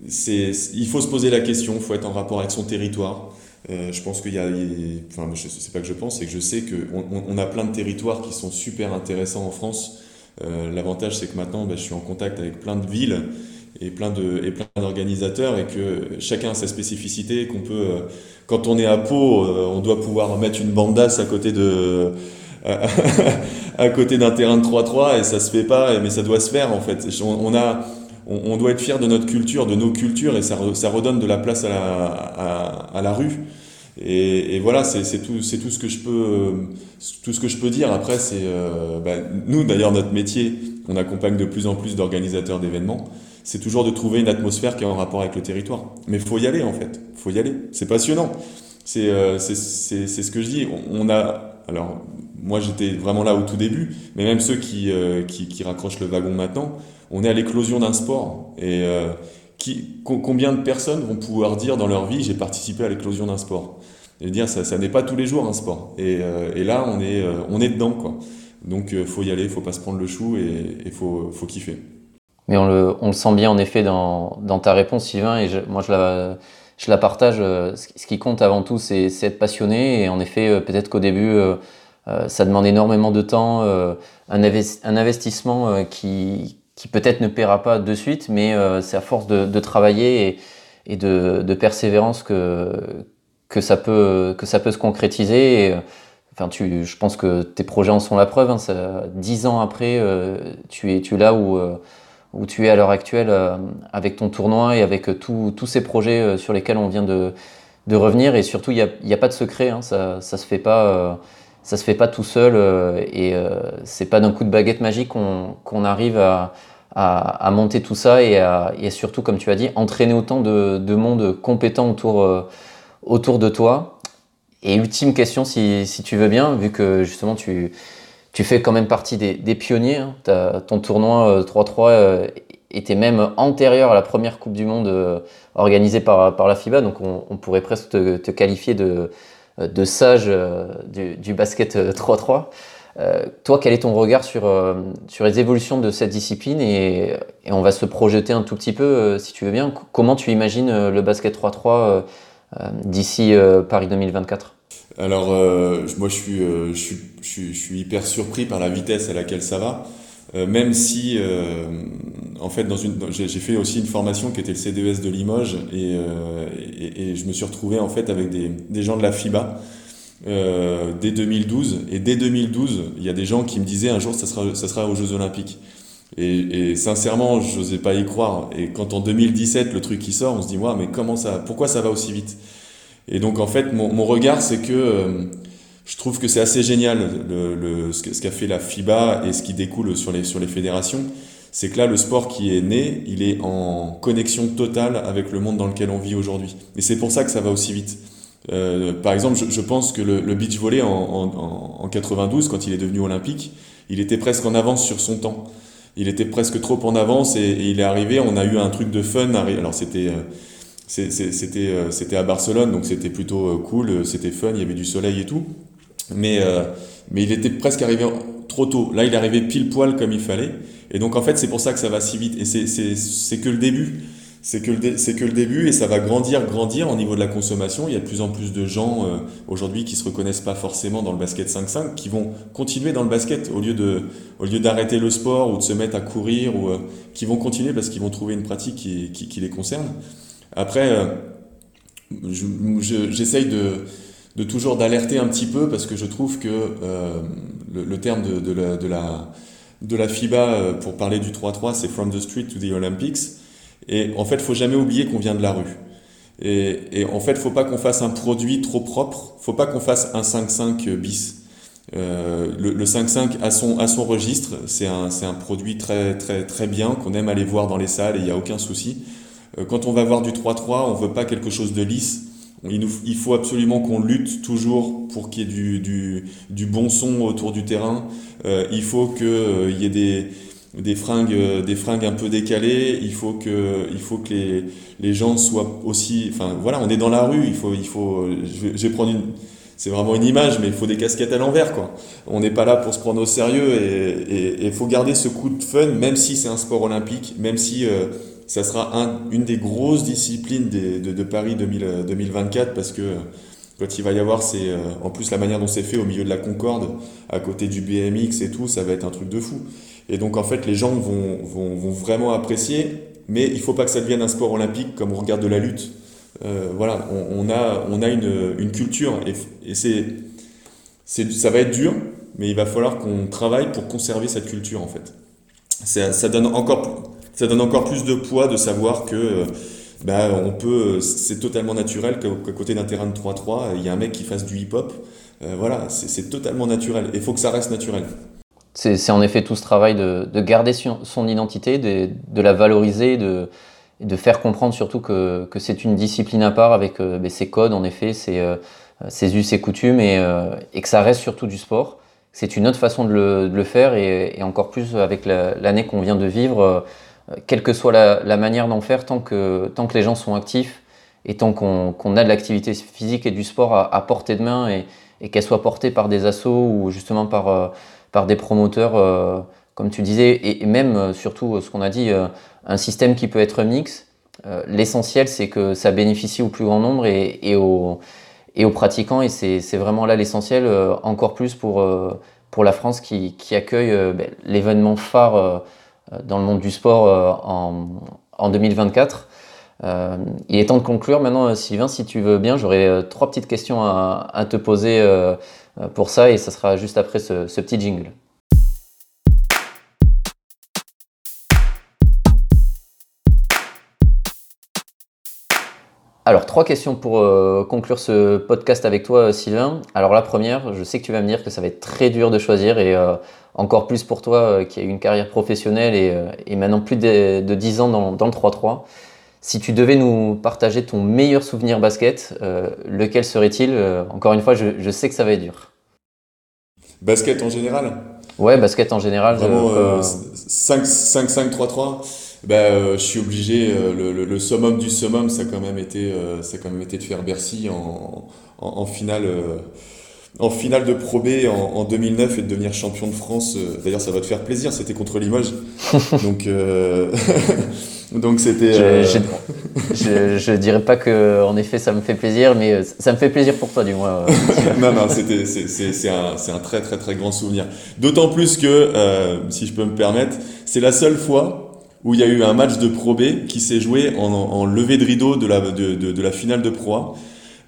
c'est il faut se poser la question, faut être en rapport avec son territoire. Euh, je pense qu'il y a, enfin, je sais pas que je pense, c'est que je sais qu'on on a plein de territoires qui sont super intéressants en France. Euh, L'avantage, c'est que maintenant, bah, je suis en contact avec plein de villes et plein de et plein d'organisateurs et que chacun a sa spécificité. Qu'on peut, euh, quand on est à Pau, on doit pouvoir mettre une bandasse à côté de (laughs) à côté d'un terrain de 3-3 et ça se fait pas, mais ça doit se faire en fait. On a on, doit être fier de notre culture, de nos cultures, et ça, re, ça redonne de la place à la, rue. Et, voilà, c'est tout, ce que je peux, dire. Après, c'est euh, bah, nous d'ailleurs notre métier, on accompagne de plus en plus d'organisateurs d'événements. C'est toujours de trouver une atmosphère qui est en rapport avec le territoire. Mais faut y aller en fait, faut y aller. C'est passionnant. C'est euh, ce que je dis. On a alors moi j'étais vraiment là au tout début, mais même ceux qui, euh, qui, qui raccrochent le wagon maintenant, on est à l'éclosion d'un sport. Et euh, qui, combien de personnes vont pouvoir dire dans leur vie j'ai participé à l'éclosion d'un sport? Et dire, ça, n'est pas tous les jours un sport. Et, et là, on est, on est dedans, quoi. Donc, faut y aller, faut pas se prendre le chou et il faut, faut kiffer. Mais on le, on le, sent bien en effet dans, dans ta réponse, Sylvain, et moi je la, je la partage. Ce qui compte avant tout, c'est être passionné. Et en effet, peut-être qu'au début, ça demande énormément de temps, un, un, investissement qui, qui peut-être ne paiera pas de suite, mais euh, c'est à force de, travailler et, de, persévérance que, ça peut, se concrétiser. Enfin, je pense que tes projets en sont la preuve. Hein, dix ans après, euh, tu, es, là où, euh, tu es à l'heure actuelle avec ton tournoi et avec tous ces projets sur lesquels on vient de, revenir. Et surtout, il n'y a, a, pas de secret. Hein, ça ne se fait pas ça se fait pas tout seul euh, et euh, c'est pas d'un coup de baguette magique qu'on arrive à, à, monter tout ça et, à, et, surtout, comme tu as dit, entraîner autant de, de monde compétent autour, euh, autour de toi. Et ultime question, si, si, tu veux bien, vu que justement tu, tu fais quand même partie des, des pionniers. Hein. ton tournoi 3-3 était même antérieur à la première Coupe du Monde organisée par, par la FIBA, donc on, pourrait presque te, qualifier de, de sage euh, du, basket 3-3. Euh, toi, quel est ton regard sur, sur les évolutions de cette discipline et, on va se projeter un tout petit peu, si tu veux bien. Comment tu imagines le basket 3-3 d'ici Paris 2024 Alors, moi, je suis, je, suis, je, suis, hyper surpris par la vitesse à laquelle ça va. même si, en fait, dans une, j'ai fait aussi une formation qui était le CDES de Limoges et, et, je me suis retrouvé en fait avec des, gens de la FIBA euh, dès 2012. Et dès 2012, il y a des gens qui me disaient un jour ça sera, ça sera aux Jeux Olympiques. Et, sincèrement, je n'osais pas y croire. Et quand en 2017 le truc qui sort, on se dit ouais, mais comment ça, pourquoi ça va aussi vite? Et donc en fait, mon, regard, c'est que euh, je trouve que c'est assez génial ce qu'a fait la FIBA et ce qui découle sur les, sur les fédérations c'est que là, le sport qui est né, il est en connexion totale avec le monde dans lequel on vit aujourd'hui. Et c'est pour ça que ça va aussi vite. Euh, par exemple, je, pense que le, beach volley en, en, en, 92, quand il est devenu olympique, il était presque en avance sur son temps. Il était presque trop en avance et, il est arrivé. On a eu un truc de fun. Alors c'était euh, c'était euh, c'était à Barcelone, donc c'était plutôt cool. C'était fun. Il y avait du soleil et tout. Mais mais il était presque arrivé trop tôt. Là, il est arrivé pile poil comme il fallait. Et donc, en fait, c'est pour ça que ça va si vite. Et c'est que le début. C'est que, le c'est que le début et ça va grandir, grandir au niveau de la consommation. Il y a de plus en plus de gens euh, aujourd'hui qui se reconnaissent pas forcément dans le basket 5-5, qui vont continuer dans le basket au lieu de, au lieu d'arrêter le sport ou de se mettre à courir ou euh, qui vont continuer parce qu'ils vont trouver une pratique qui, qui, qui les concerne. Après, euh, j'essaye de, de toujours d'alerter un petit peu parce que je trouve que euh, le, terme de, la, FIBA euh, pour parler du 3-3, c'est From the Street to the Olympics. Et en fait, faut jamais oublier qu'on vient de la rue. Et, en fait, faut pas qu'on fasse un produit trop propre. Faut pas qu'on fasse un 5-5 bis. Euh, le 5-5 à son, registre, c'est un, un produit très, très, très bien qu'on aime aller voir dans les salles et il n'y a aucun souci. Euh, quand on va voir du 3-3, on veut pas quelque chose de lisse il, nous, il faut absolument qu'on lutte toujours pour qu'il y ait du, du, du, bon son autour du terrain. Euh, il faut qu'il euh, y ait des, des, fringues, euh, des fringues un peu décalées. Il faut que, il faut que les, les gens soient aussi. Enfin, voilà, on est dans la rue. Il faut, il faut. Je je vais prendre une. C'est vraiment une image, mais il faut des casquettes à l'envers, quoi. On n'est pas là pour se prendre au sérieux et il faut garder ce coup de fun, même si c'est un sport olympique, même si euh, ça sera un, une des grosses disciplines de, Paris 2000, 2024 parce que quand il va y avoir, c'est euh, en plus la manière dont c'est fait au milieu de la Concorde, à côté du BMX et tout, ça va être un truc de fou. Et donc en fait, les gens vont, vont, vont vraiment apprécier, mais il faut pas que ça devienne un sport olympique comme on regarde de la lutte. Euh, voilà, on, a, on a une, une culture et, et c'est, c'est, ça va être dur, mais il va falloir qu'on travaille pour conserver cette culture en fait. Ça, ça donne encore ça donne encore plus de poids de savoir que euh, bah, on peut, c'est totalement naturel qu'à côté d'un terrain de 3-3, il y a un mec qui fasse du hip-hop. Euh, voilà, c'est totalement naturel. Il faut que ça reste naturel. C'est en effet tout ce travail de, de garder son, identité, de, la valoriser, de, de faire comprendre surtout que, que c'est une discipline à part avec euh, ben, ses codes, en effet, ses, euh, ses us et coutumes, et, euh, que ça reste surtout du sport. C'est une autre façon de le, faire, et, encore plus avec l'année qu'on vient de vivre euh, quelle que soit la, manière d'en faire, tant que, tant que les gens sont actifs et tant qu'on a de l'activité physique et du sport à, portée de main et, qu'elle soit portée par des assos ou justement par, par des promoteurs, comme tu disais, et, même surtout ce qu'on a dit, un système qui peut être mix. L'essentiel, c'est que ça bénéficie au plus grand nombre et, et, aux, et aux pratiquants, et c'est vraiment là l'essentiel, encore plus pour pour la France qui, accueille euh, ben, l'événement phare euh, dans le monde du sport euh, en, 2024. il est temps de conclure maintenant, Sylvain, si tu veux bien, j'aurais trois petites questions à, te poser pour ça et ça sera juste après ce petit jingle. Alors, trois questions pour euh, conclure ce podcast avec toi, euh, Sylvain. Alors, la première, je sais que tu vas me dire que ça va être très dur de choisir et euh, encore plus pour toi qui as eu une carrière professionnelle et, maintenant plus de, de 10 ans dans, dans le 3-3. Si tu devais nous partager ton meilleur souvenir basket, lequel serait-il? Encore une fois, je, je, sais que ça va être dur. Basket en général? Ouais, basket en général. Vraiment, 5-5-3-3 bah, euh, je suis obligé, euh, le, le, summum du summum, ça a quand même été, euh, ça a quand même été de faire Bercy en, en, en finale, en finale de Pro B en, en, 2009 et de devenir champion de France. D'ailleurs, ça va te faire plaisir, c'était contre Limoges. (laughs) Donc, (laughs) donc c'était. Je, je, je, dirais pas que, en effet, ça me fait plaisir, mais ça me fait plaisir pour toi, du moins. (laughs) non, non, c'était, c'est un, un très, très, très grand souvenir. D'autant plus que, si je peux me permettre, c'est la seule fois où il y a eu un match de Pro B qui s'est joué en, en levée de rideau de la, de, de, de la finale de Pro A.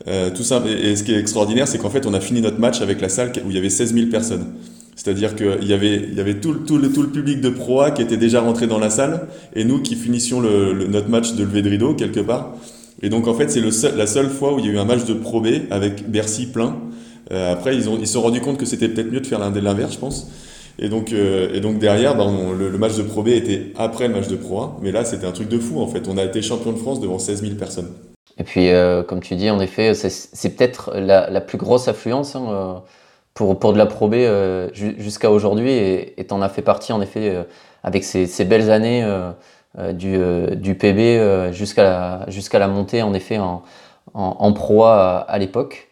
Euh, tout ça, et, ce qui est extraordinaire, c'est qu'en fait, on a fini notre match avec la salle où il y avait 16 000 personnes. C'est-à-dire qu'il y avait, il y avait tout, tout, le, tout le public de Pro A qui était déjà rentré dans la salle, et nous qui finissions le, notre match de levée de rideau quelque part. Et donc en fait, c'est la seule fois où il y a eu un match de Pro B avec Bercy plein. Euh, après, ils ont, ils se sont rendus compte que c'était peut-être mieux de faire l'inverse, je pense. Et donc, euh, et donc derrière, bah, le, match de Pro B était après le match de Pro A. Mais là, c'était un truc de fou en fait. On a été champion de France devant 16 000 personnes. Et puis, euh, comme tu dis, en effet, c'est peut-être la, plus grosse affluence hein, euh, pour, pour de la Pro B jusqu'à aujourd'hui. Et tu en as fait partie, en effet, avec ces, belles années du, PB jusqu'à la, la montée, en effet, en, en, en Pro à l'époque.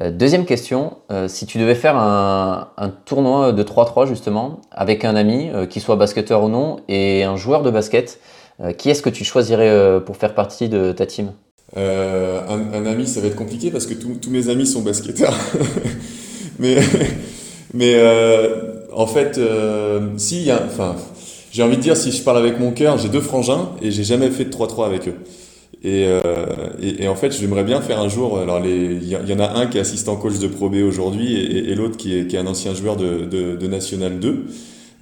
Euh, deuxième question, euh, si tu devais faire un, tournoi de 3-3 justement, avec un ami, euh, qui soit basketteur ou non, et un joueur de basket, qui est-ce que tu choisirais pour faire partie de ta team? Un, ami, ça va être compliqué parce que tous mes amis sont basketteurs. (laughs) mais mais en fait, si, enfin, j'ai envie de dire, si je parle avec mon cœur, j'ai deux frangins et j'ai jamais fait de 3-3 avec eux. Euh, et, et, en fait, j'aimerais bien faire un jour. Alors, il y, en a un qui est assistant coach de Pro B aujourd'hui et, l'autre qui est, qui est, un ancien joueur de, de National 2.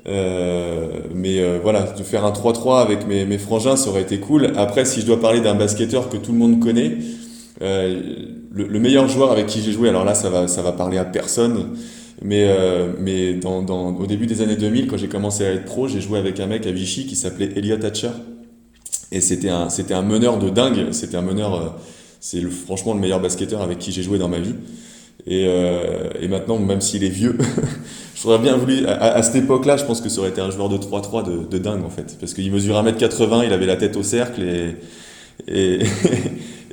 Euh, mais euh, voilà, de faire un 3-3 avec mes, mes, frangins, ça aurait été cool. Après, si je dois parler d'un basketteur que tout le monde connaît, euh, le, le, meilleur joueur avec qui j'ai joué, alors là, ça va, ça va parler à personne. Mais, euh, mais dans, dans, au début des années 2000, quand j'ai commencé à être pro, j'ai joué avec un mec à Vichy qui s'appelait Elliot Hatcher. Et c'était un, c'était un meneur de dingue. C'était un meneur, c'est le, franchement le meilleur basketteur avec qui j'ai joué dans ma vie. Et, euh, et maintenant, même s'il est vieux, (laughs) j'aurais bien voulu, à, cette époque-là, je pense que ça aurait été un joueur de 3-3 de, dingue en fait. Parce qu'il mesure 1m80, il avait la tête au cercle et, et,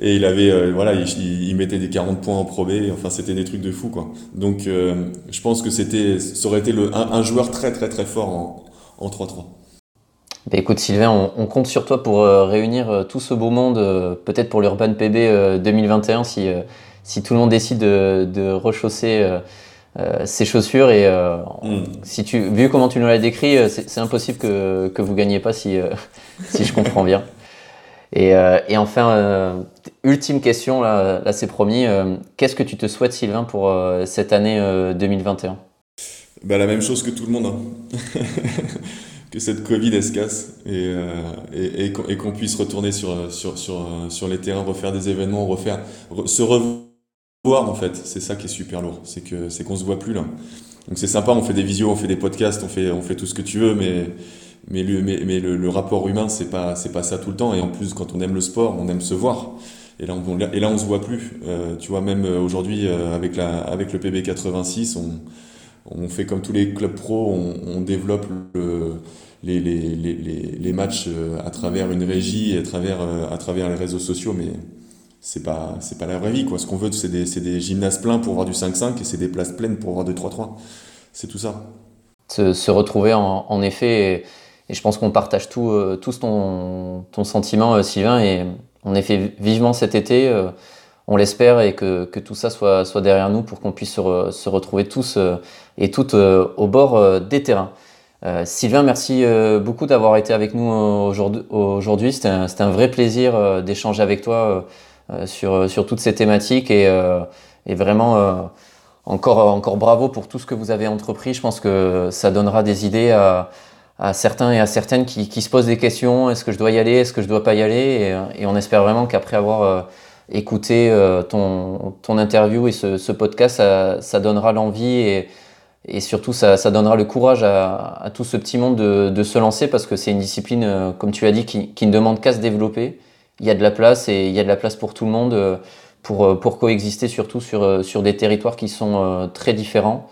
(laughs) il avait, euh, voilà, il, mettait des 40 points en probé. Enfin, c'était des trucs de fou quoi. Donc, euh, je pense que ça aurait été le, un, joueur très très très fort en, en 3-3. Bah, écoute Sylvain, on, compte sur toi pour réunir tout ce beau monde, peut-être pour l'Urban PB 2021 si, si tout le monde décide de, de rechausser ses chaussures. Et mm. si tu, vu comment tu nous l'as décrit, c'est impossible que, que vous ne gagniez pas si, (laughs) si je comprends bien. Et, et enfin, ultime question, là, là c'est promis. Qu'est-ce que tu te souhaites Sylvain pour cette année 2021 bah, La même chose que tout le monde. Hein. (laughs) que cette Covid elle se casse et, euh, et, et, qu'on puisse retourner sur, sur, sur, sur les terrains, refaire des événements, refaire, se revoir en fait. C'est ça qui est super lourd, c'est que c'est qu'on se voit plus là. Donc c'est sympa, on fait des visios, on fait des podcasts, on fait, on fait tout ce que tu veux, mais, mais, le, mais, le, rapport humain, c'est pas, c'est pas ça tout le temps. Et en plus, quand on aime le sport, on aime se voir. Et là, on, et là, on se voit plus. Euh, tu vois, même euh, aujourd'hui, euh, avec, la, avec le PB 86, on, on fait comme tous les clubs pro, on, développe le, les, les, les, les, matchs à travers une régie, à travers, à travers les réseaux sociaux, mais c'est pas, c'est pas la vraie vie. Quoi. Ce qu'on veut, c'est des, des, gymnases pleins pour avoir du 5-5 et c'est des places pleines pour avoir du 3-3. C'est tout ça. Se, retrouver en, en effet, et, je pense qu'on partage tout, euh, tous ton, ton sentiment, euh, Sylvain, et en effet, vivement cet été, euh, on l'espère, et que, que, tout ça soit, soit derrière nous pour qu'on puisse se, retrouver tous et toutes au bord des terrains. Sylvain, merci beaucoup d'avoir été avec nous aujourd'hui. C'était un, un, vrai plaisir d'échanger avec toi euh, sur, sur toutes ces thématiques et, euh, vraiment euh, encore, encore bravo pour tout ce que vous avez entrepris. Je pense que ça donnera des idées à, certains et à certaines qui, se posent des questions. Est-ce que je dois y aller? Est-ce que je dois pas y aller? Et, on espère vraiment qu'après avoir écouté ton, ton interview et ce, podcast, ça, donnera l'envie et, surtout ça, donnera le courage à, tout ce petit monde de, se lancer parce que c'est une discipline, comme tu as dit, qui ne demande qu'à se développer il y a de la place et il y a de la place pour tout le monde euh, pour, euh, pour coexister surtout sur, euh, sur des territoires qui sont très différents.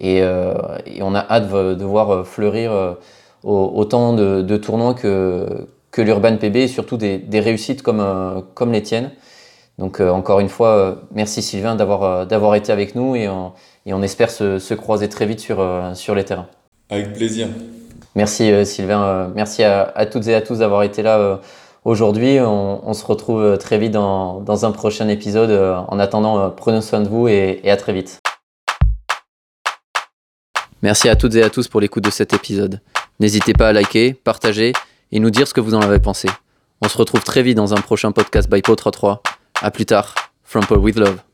Et, et on a hâte de voir fleurir autant de, de, tournois que, que l'Urban PB et surtout des, des réussites comme, comme les tiennes. Donc encore une fois, merci Sylvain d'avoir d'avoir été avec nous et on, et on espère se, se, croiser très vite sur, sur les terrains. Avec plaisir. Merci Sylvain, merci à, à, toutes et à tous d'avoir été là aujourd'hui. On, se retrouve euh, très vite dans, un prochain épisode. Euh, en attendant, euh, prenez soin de vous et, à très vite. Merci à toutes et à tous pour l'écoute de cet épisode. N'hésitez pas à liker, partager et nous dire ce que vous en avez pensé. On se retrouve très vite dans un prochain podcast by Po33. A plus tard. From Paul with Love.